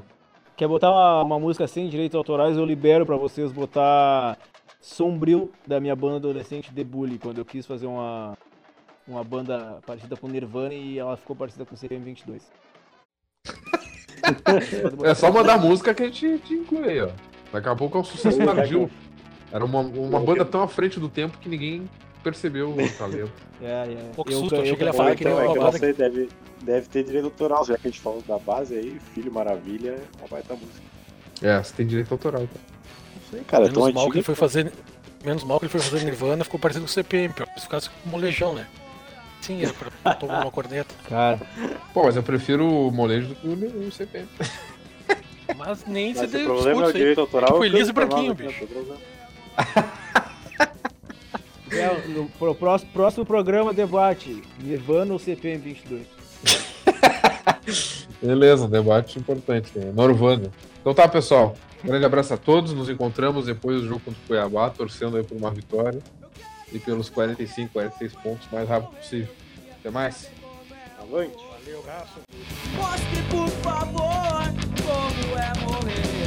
Quer botar uma, uma música sem direitos autorais? Eu libero pra vocês botar Sombrio da minha banda adolescente The Bully, quando eu quis fazer uma, uma banda parecida com Nirvana e ela ficou parecida com o CPM22. É só mandar música que a gente te inclui aí, ó. Daqui a pouco é um sucesso tardio. Era uma, uma banda tão à frente do tempo que ninguém percebeu o talento. [LAUGHS] É, é. Pouco susto, eu, achei que ele ia falar que então, é que você deve, deve ter direito autoral, já que a gente falou da base aí, Filho Maravilha é uma baita música. É, você tem direito autoral, tá? Não sei, cara, menos mal antiga, que ele foi fazer Menos mal que ele foi fazer Nirvana, ficou parecendo com o CPM, pior. Se ficasse com molejão, né? Sim, era pra tomar uma corneta. [LAUGHS] Cara. Pô, mas eu prefiro o molejo do que o CPM. Mas nem mas se deu. O problema é o direito autoral. Foi liso e branquinho, bicho. É, no pro próximo, próximo programa debate Nirvana ou CPM 22. [LAUGHS] Beleza, um debate importante. Né? Norvana. Então tá, pessoal. Grande abraço a todos. Nos encontramos depois do jogo contra o Cuiabá, torcendo aí por uma vitória e pelos 45, 46 pontos mais rápido possível. Até mais. Avante. Valeu. Mostre, por favor, como é morrer.